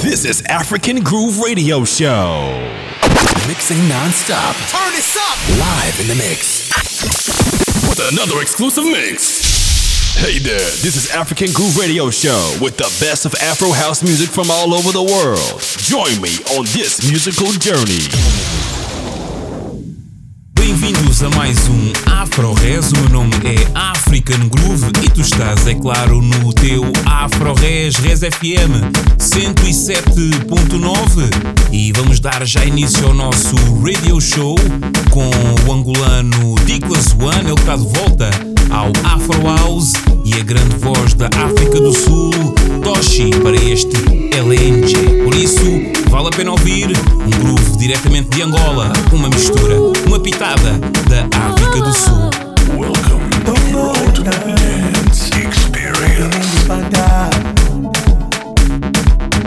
This is African Groove Radio Show. Mixing non-stop. Turn this up. Live in the mix. With another exclusive mix. Hey there, this is African Groove Radio Show with the best of Afro house music from all over the world. Join me on this musical journey. Bem-vindos a mais um Afro. O meu nome é African Groove e tu estás, é claro, no teu Afro Res FM 107.9 e vamos dar já início ao nosso radio show com o angolano Diclas One, ele está de volta ao Afro House e a grande voz da África do Sul, Toshi, para este LNG. Por isso, vale a pena ouvir um groove diretamente de Angola, uma mistura, uma pitada da África do Sul. Welcome to dance experience.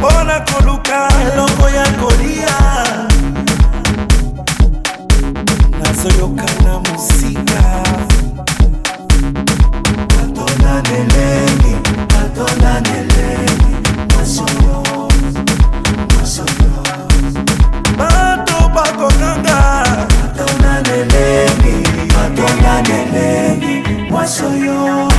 Bona koluka eloko ya kolia nazoyoka na mosika atona 所有。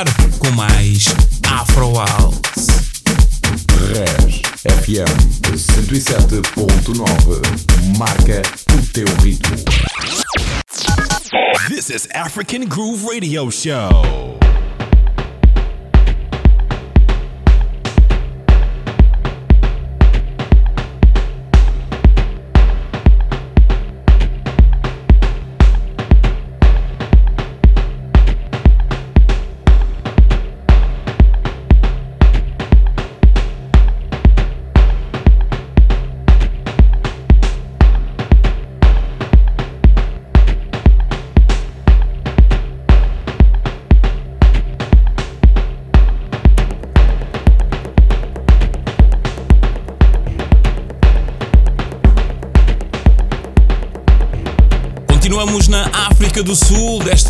Continuar com mais Afro House. Res FM 107.9 Marca o teu ritmo. This is African Groove Radio Show.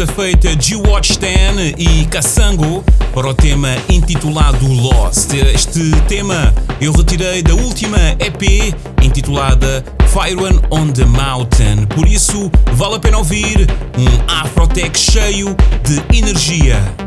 Feita G-Watch 10 e Kassango para o tema intitulado Lost. Este tema eu retirei da última EP intitulada Fire on the Mountain. Por isso, vale a pena ouvir um Afrotech cheio de energia.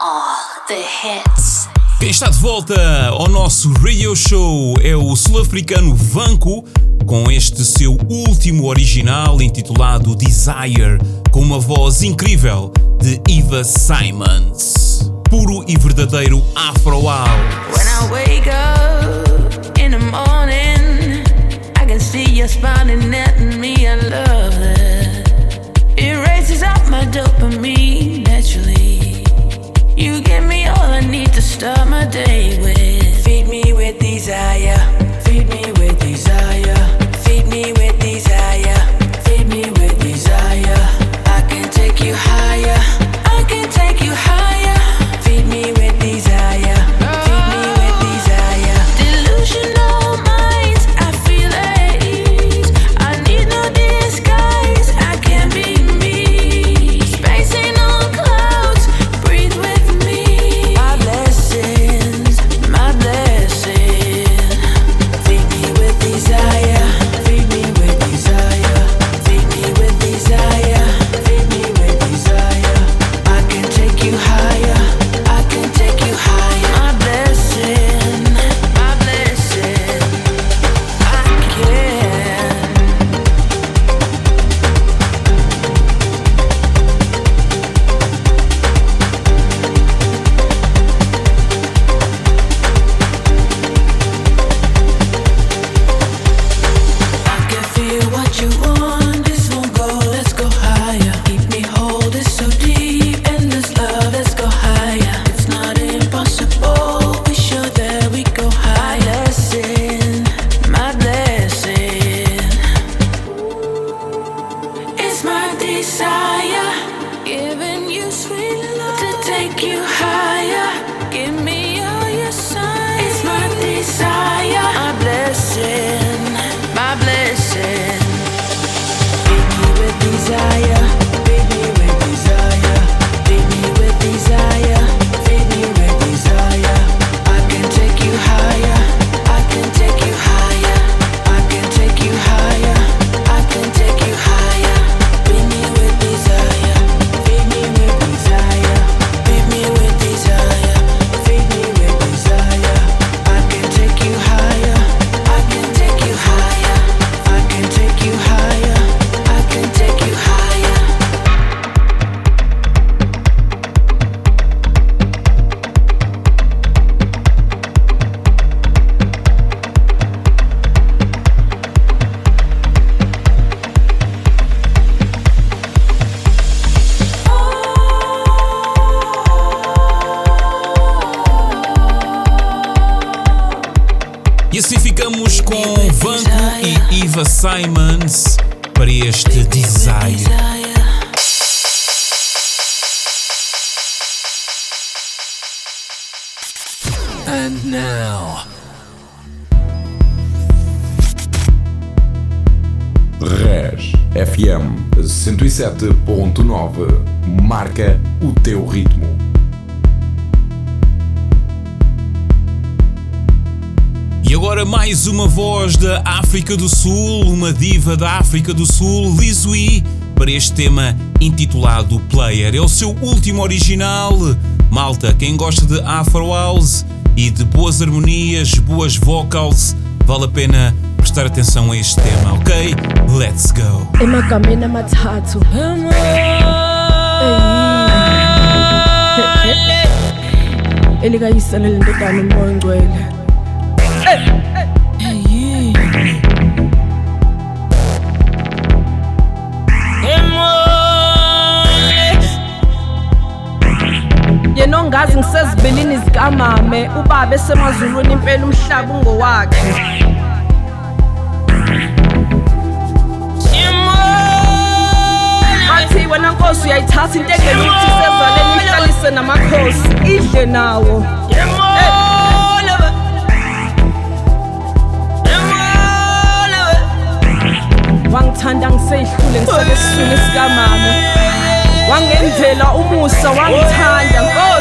All the hits. Quem está de volta ao nosso radio show é o sul-africano Vanco, com este seu último original intitulado Desire, com uma voz incrível de Eva Simons. Puro e verdadeiro Afro House. When I wake up in the morning, I can see you smiling at me. I love that. It raises up my dopamine naturally. You give me all I need to start my day with. Feed me with desire. Mais uma voz da África do Sul, uma diva da África do Sul, Lizui, para este tema intitulado Player. É o seu último original. Malta, quem gosta de Afro House e de boas harmonias, boas vocals, vale a pena prestar atenção a este tema, ok? Let's go! umoya yena ongazi ngisezibilini zikamame. Ubaba esemazulwini impela umhlaba ungowakhe. Bathi wena nkosi uyayithatha into engene ukuthi sezaleni ihlalise namakhosi. Idle nawo. Wangithanda ngiseyihlule ngisake esiswini sikamama wangenzela umusa wangithanda. nkosi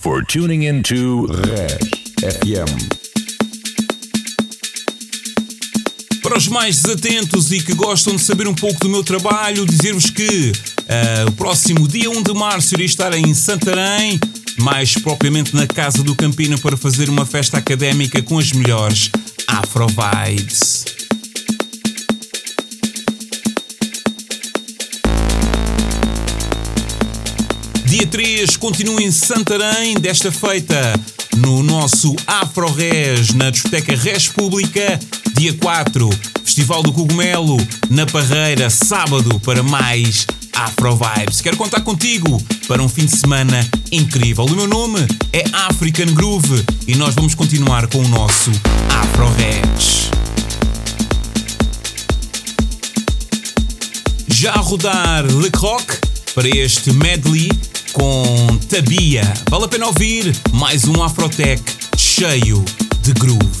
for tuning. Para os mais desatentos e que gostam de saber um pouco do meu trabalho, dizer-vos que uh, o próximo dia 1 de março irei estar em Santarém, mais propriamente na Casa do Campina, para fazer uma festa académica com as melhores Afro Vibes. Dia 3 continua em Santarém, desta feita no nosso Afro Res na discoteca Res Pública. Dia 4, Festival do Cogumelo na Parreira, sábado para mais Afro Vibes. Quero contar contigo para um fim de semana incrível. O meu nome é African Groove e nós vamos continuar com o nosso Afro Res. Já a rodar Le Croc para este medley com Tabia. Vale a pena ouvir mais um Afrotech cheio de groove.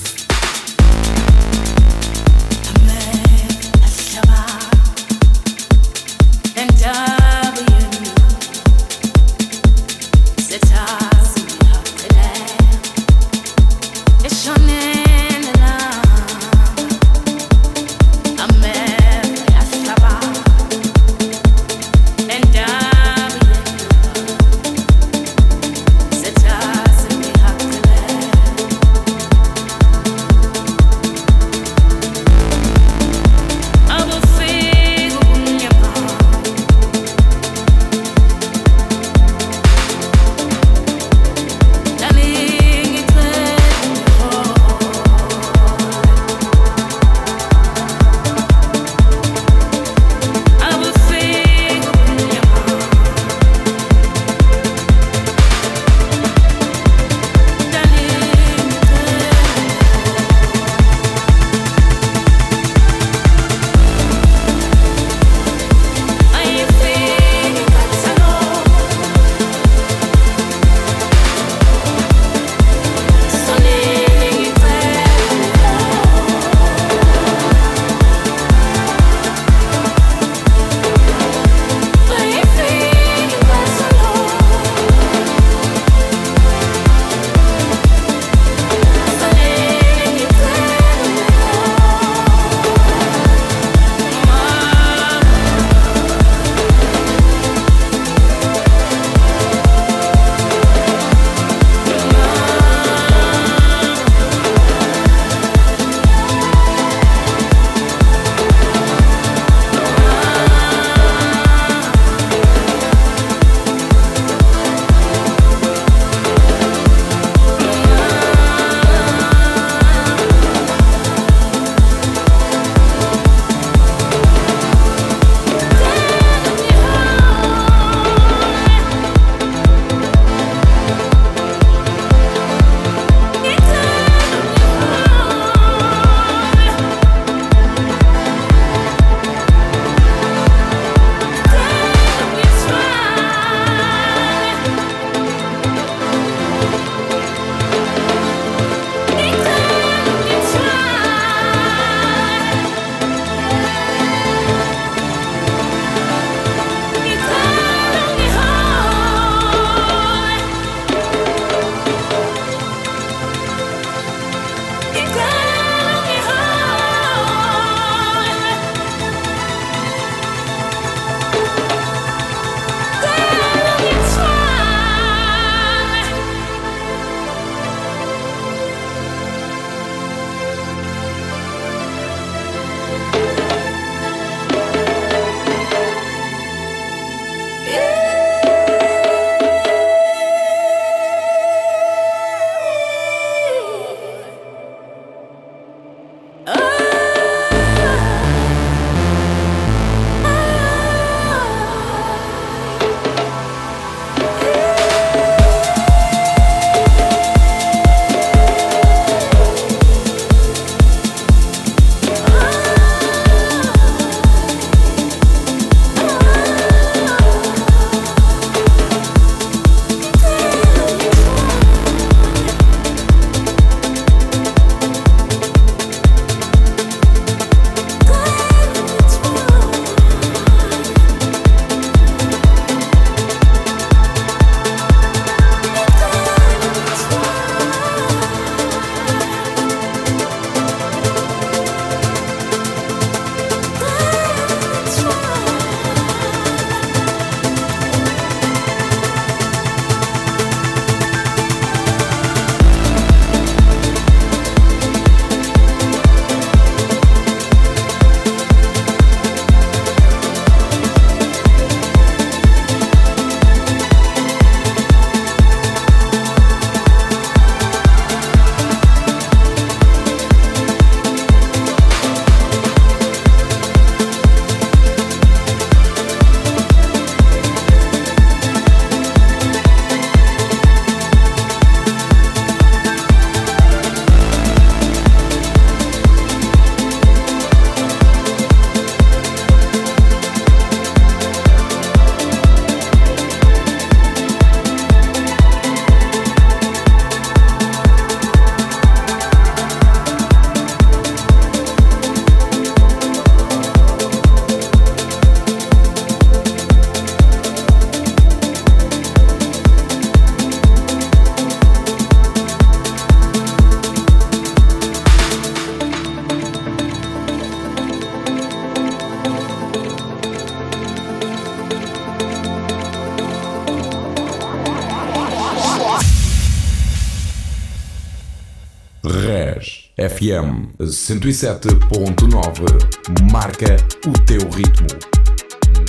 FM 107.9 marca o teu ritmo.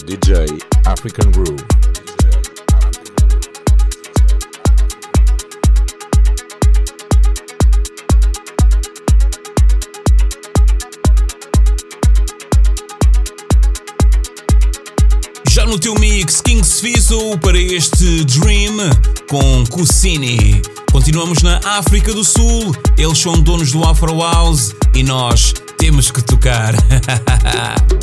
DJ African Groove. Já no teu mix, King Sfiso para este Dream com Cucini. Continuamos na África do Sul, eles são donos do Afro House e nós temos que tocar.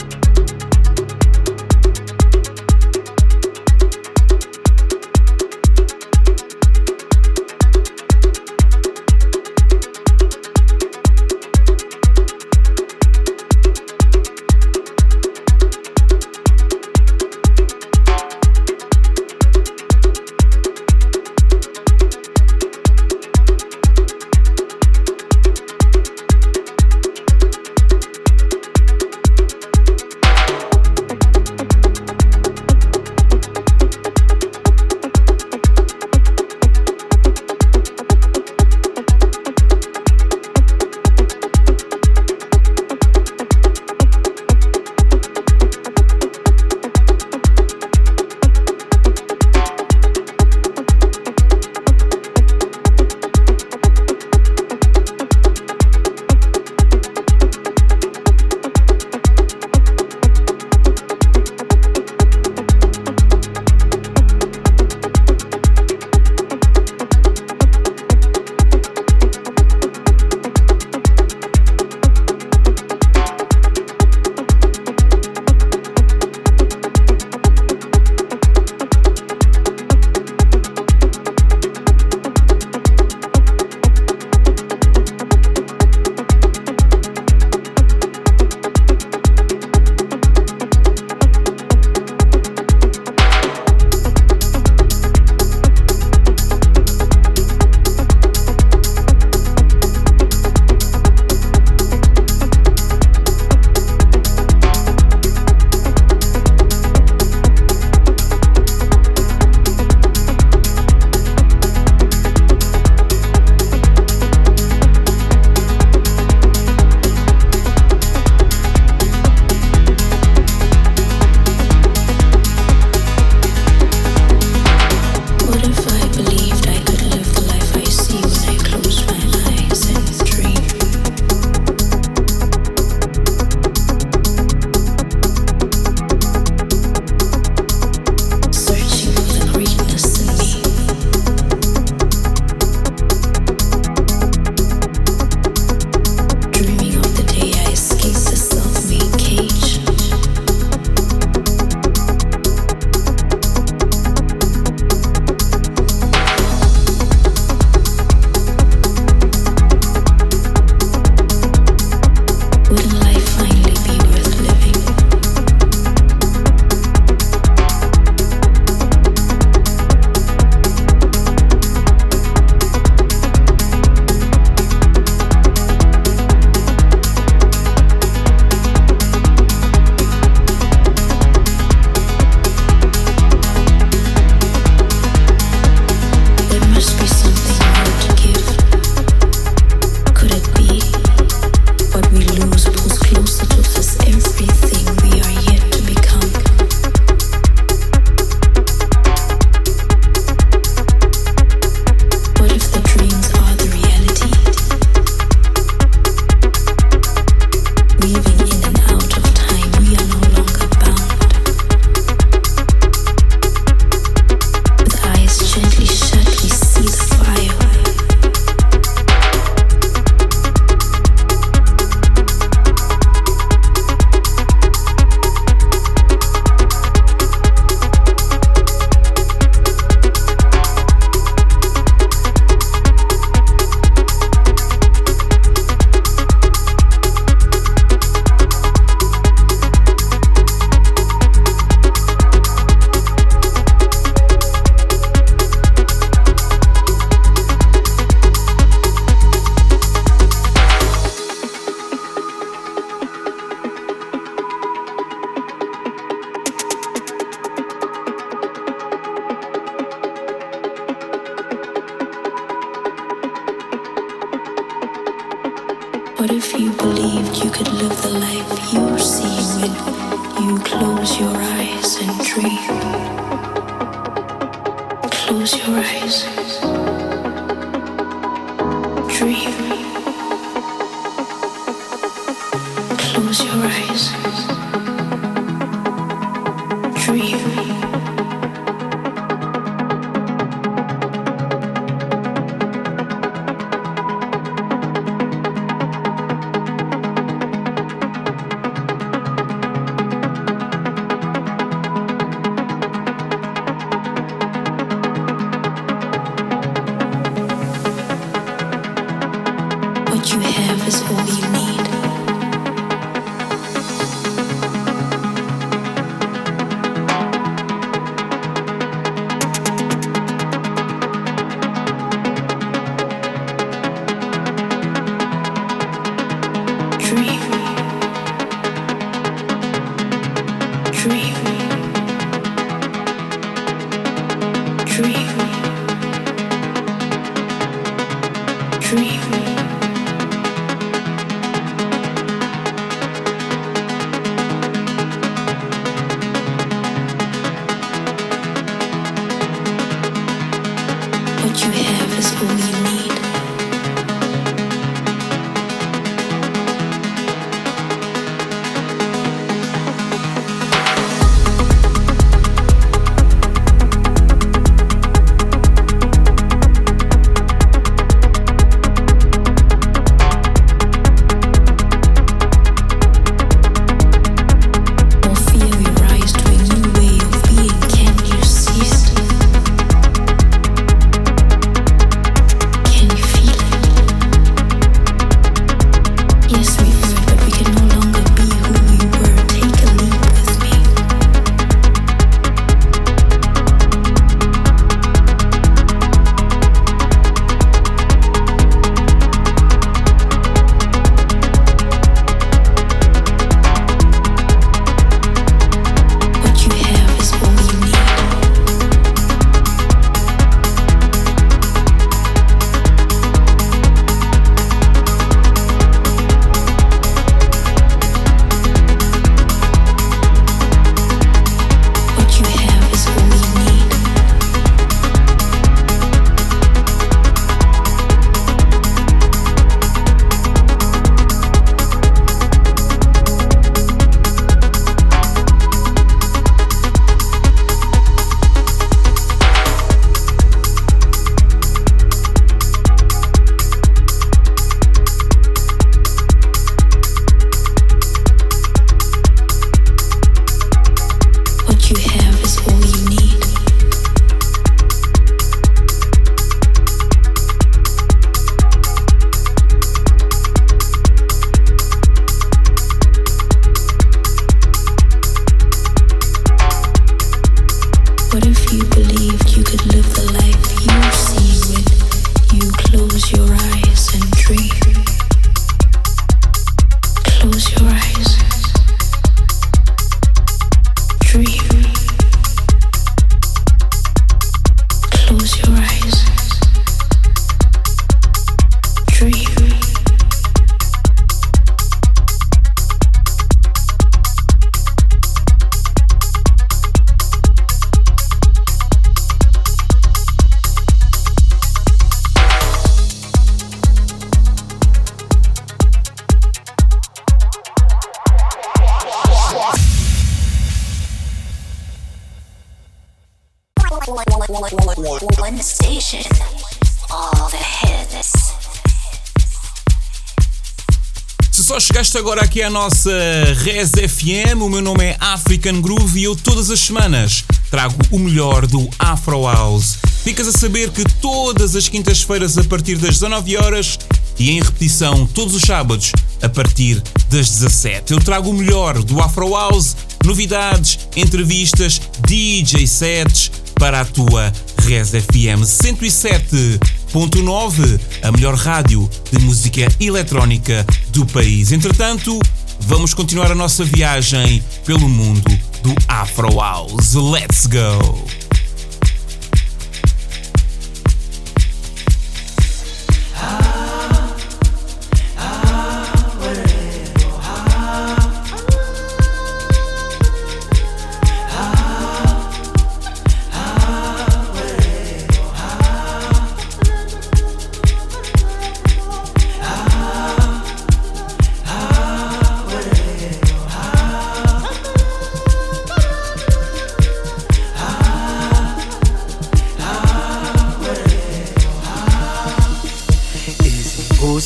agora aqui à nossa Res FM. O meu nome é African Groove e eu todas as semanas trago o melhor do Afro House. Ficas a saber que todas as quintas-feiras a partir das 19 horas e em repetição todos os sábados a partir das 17. Eu trago o melhor do Afro House, novidades, entrevistas, DJ sets para a tua Res FM 107.9, a melhor rádio de música eletrónica do país. Entretanto, vamos continuar a nossa viagem pelo mundo do Afro House. Let's go!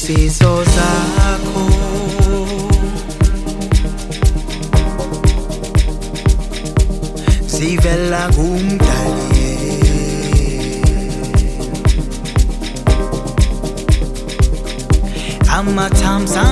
izifiso zakho. Zivela kumdali. Amathamsanqa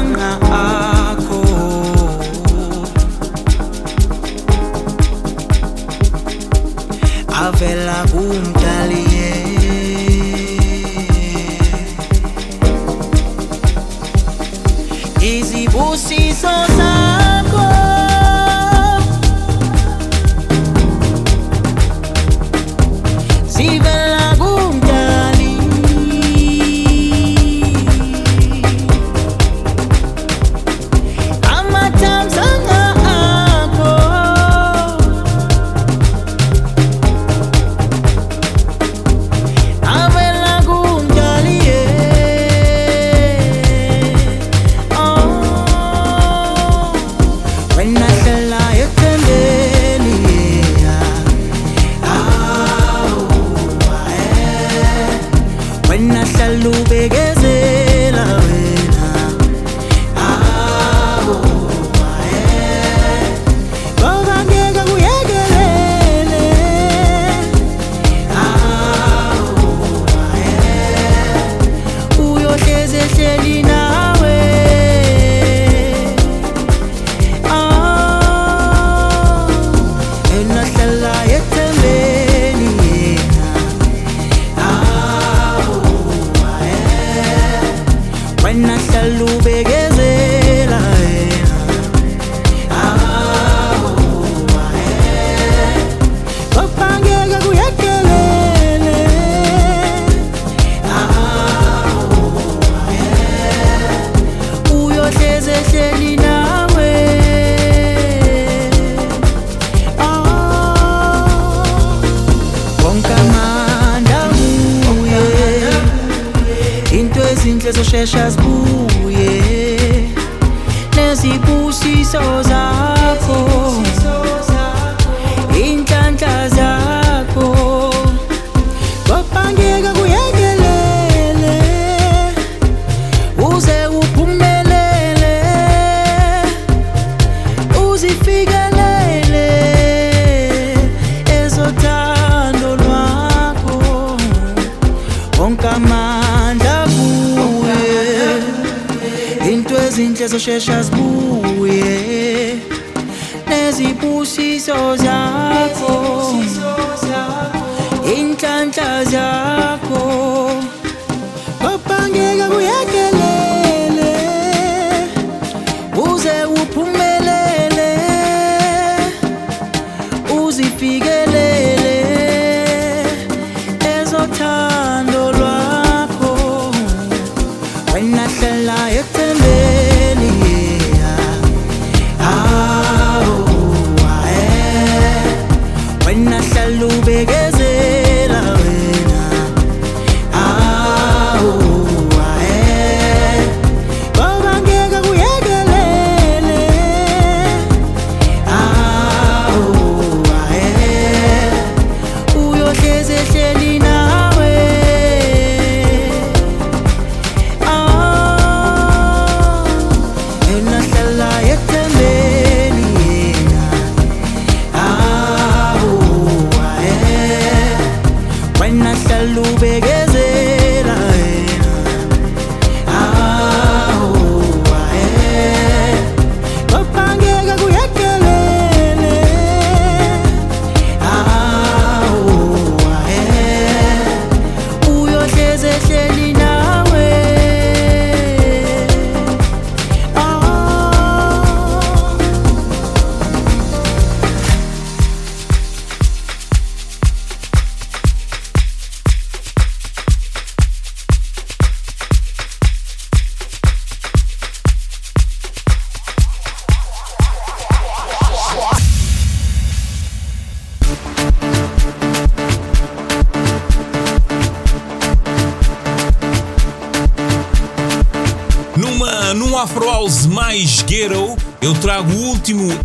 When I tell you, baby recherchas por kushesha zikuye nezibusiso zakho inhlanhla zakho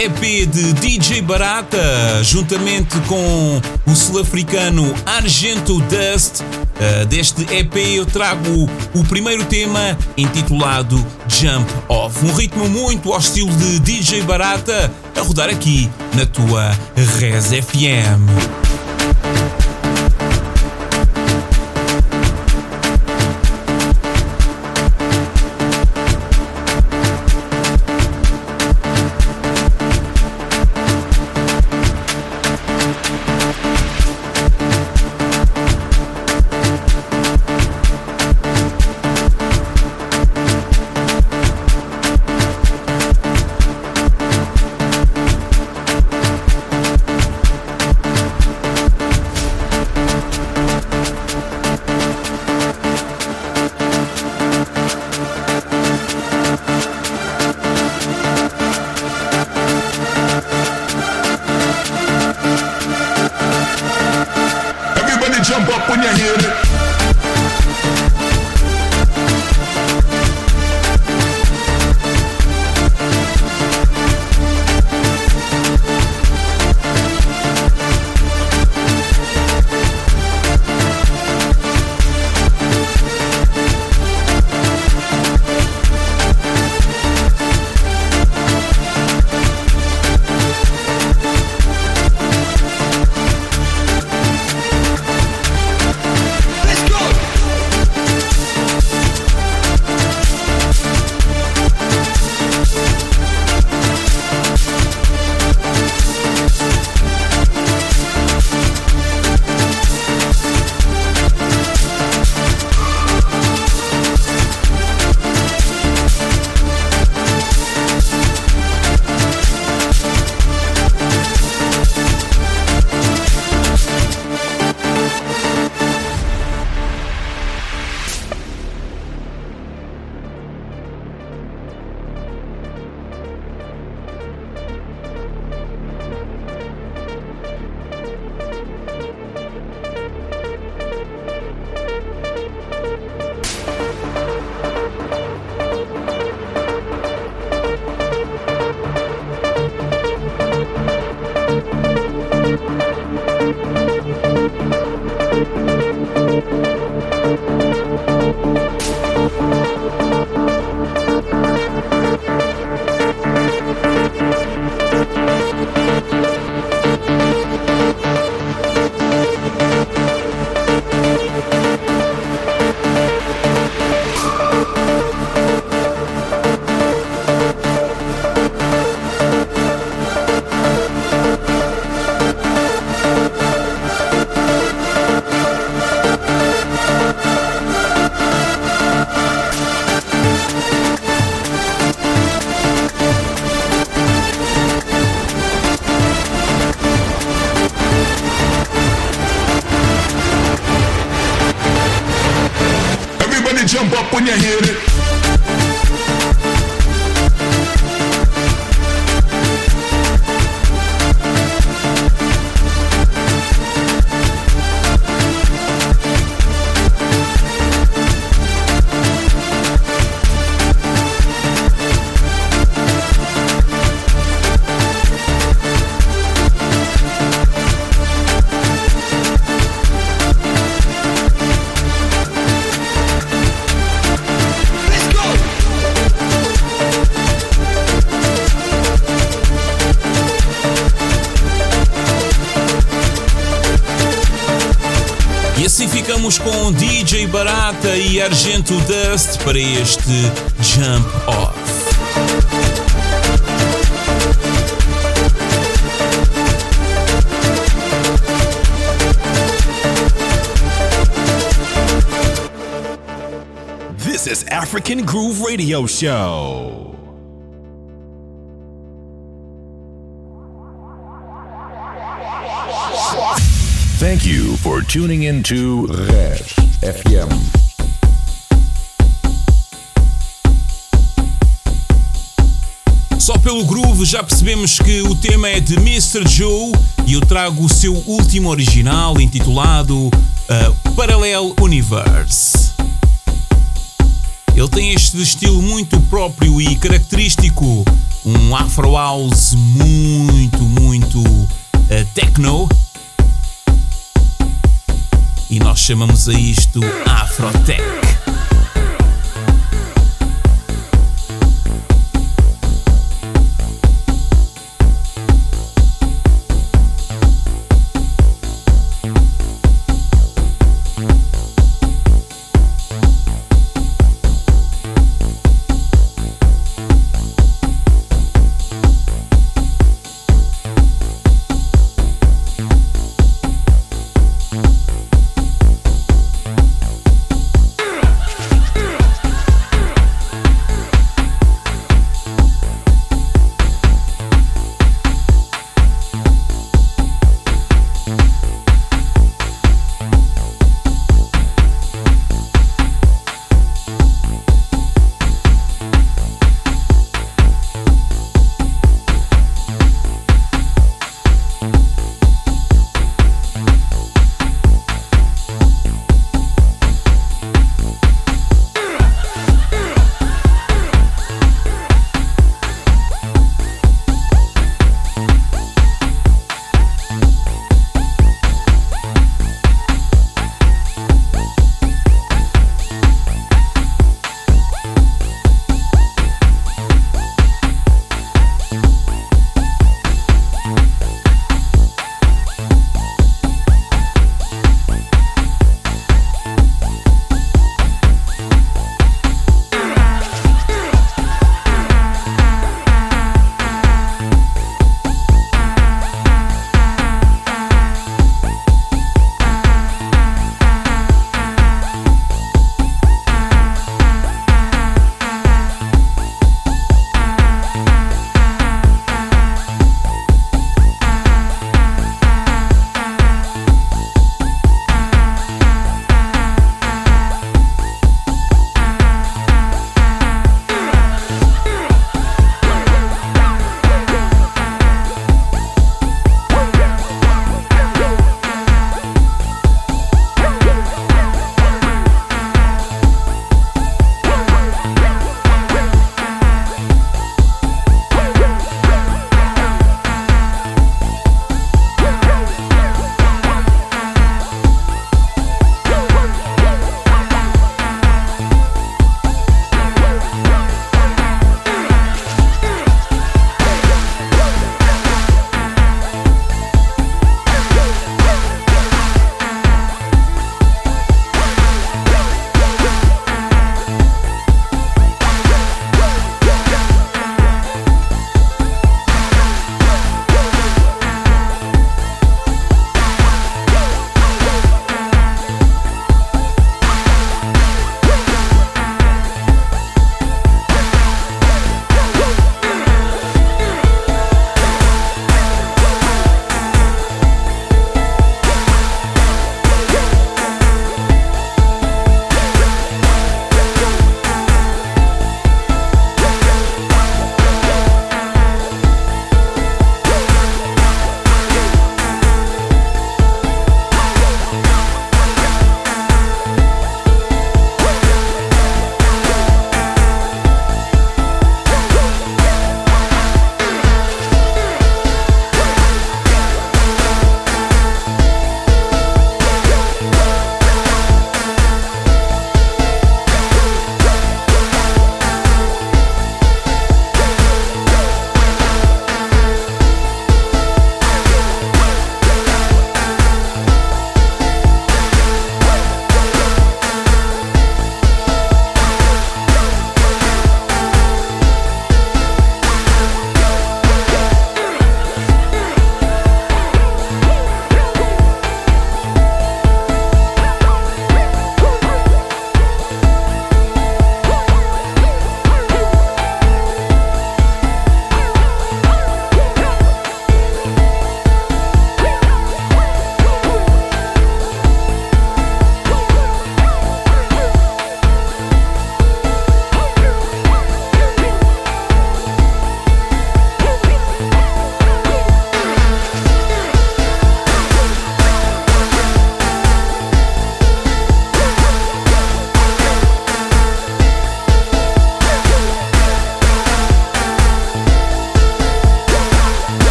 EP de DJ Barata, juntamente com o sul-africano Argento Dust. Uh, deste EP eu trago o primeiro tema intitulado Jump Off, um ritmo muito ao estilo de DJ Barata a rodar aqui na tua Res FM. Ficamos com DJ Barata e Argento Dust para este Jump Off. This is African Groove Radio Show. Thank you for tuning into Res FM. Só pelo groove já percebemos que o tema é de Mr. Joe e eu trago o seu último original intitulado uh, Parallel Universe. Ele tem este estilo muito próprio e característico, um Afro House muito, muito uh, techno e nós chamamos a isto Afrotech.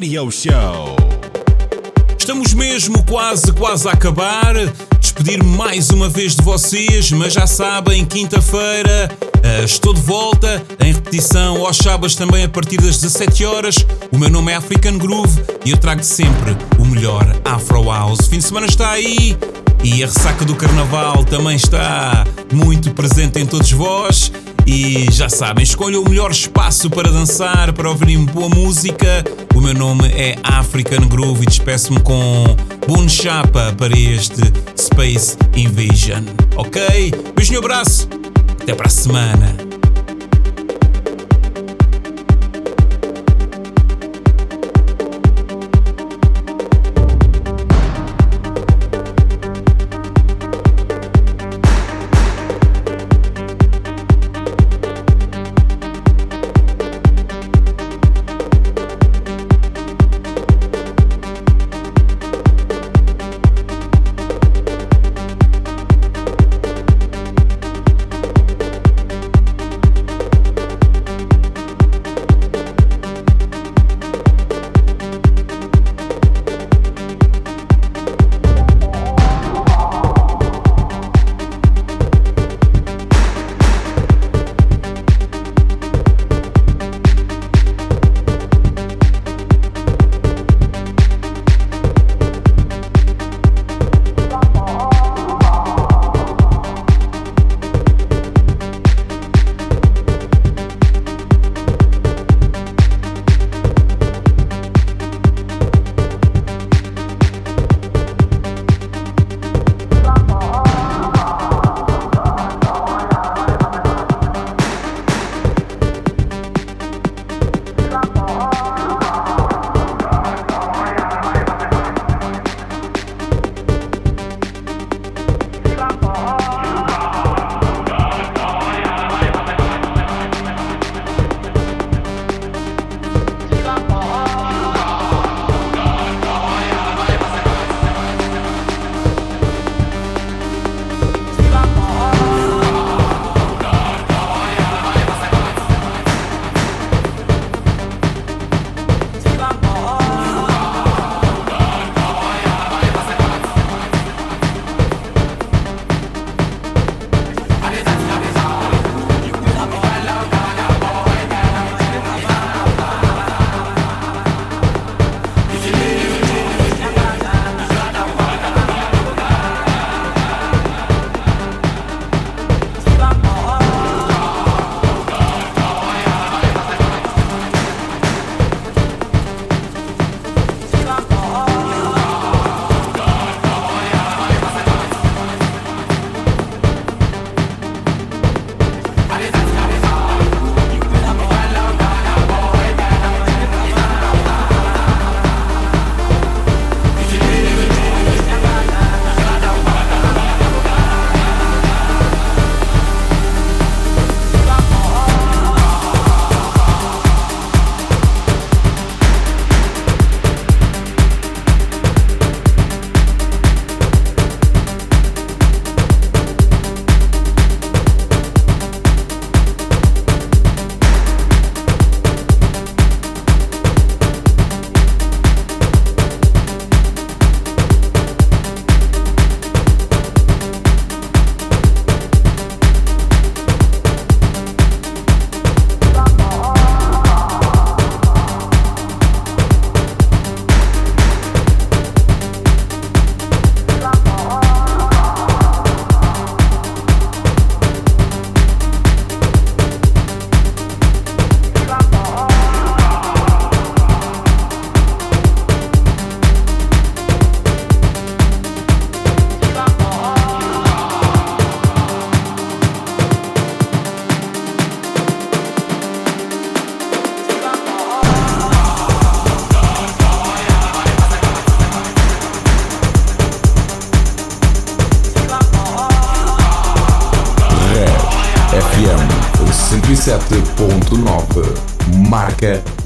Radio Show. Estamos mesmo quase, quase a acabar. Despedir-me mais uma vez de vocês, mas já sabem, quinta-feira uh, estou de volta em repetição aos sábados também a partir das 17 horas. O meu nome é African Groove e eu trago sempre o melhor Afro House. Fim de semana está aí e a ressaca do carnaval também está muito presente em todos vós. E já sabem, escolham o melhor espaço para dançar, para ouvirem boa música. O meu nome é African Groove e despeço-me com Boom Chapa para este Space Invasion. Ok? Beijo e abraço. Até para a semana.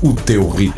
O teu ritmo.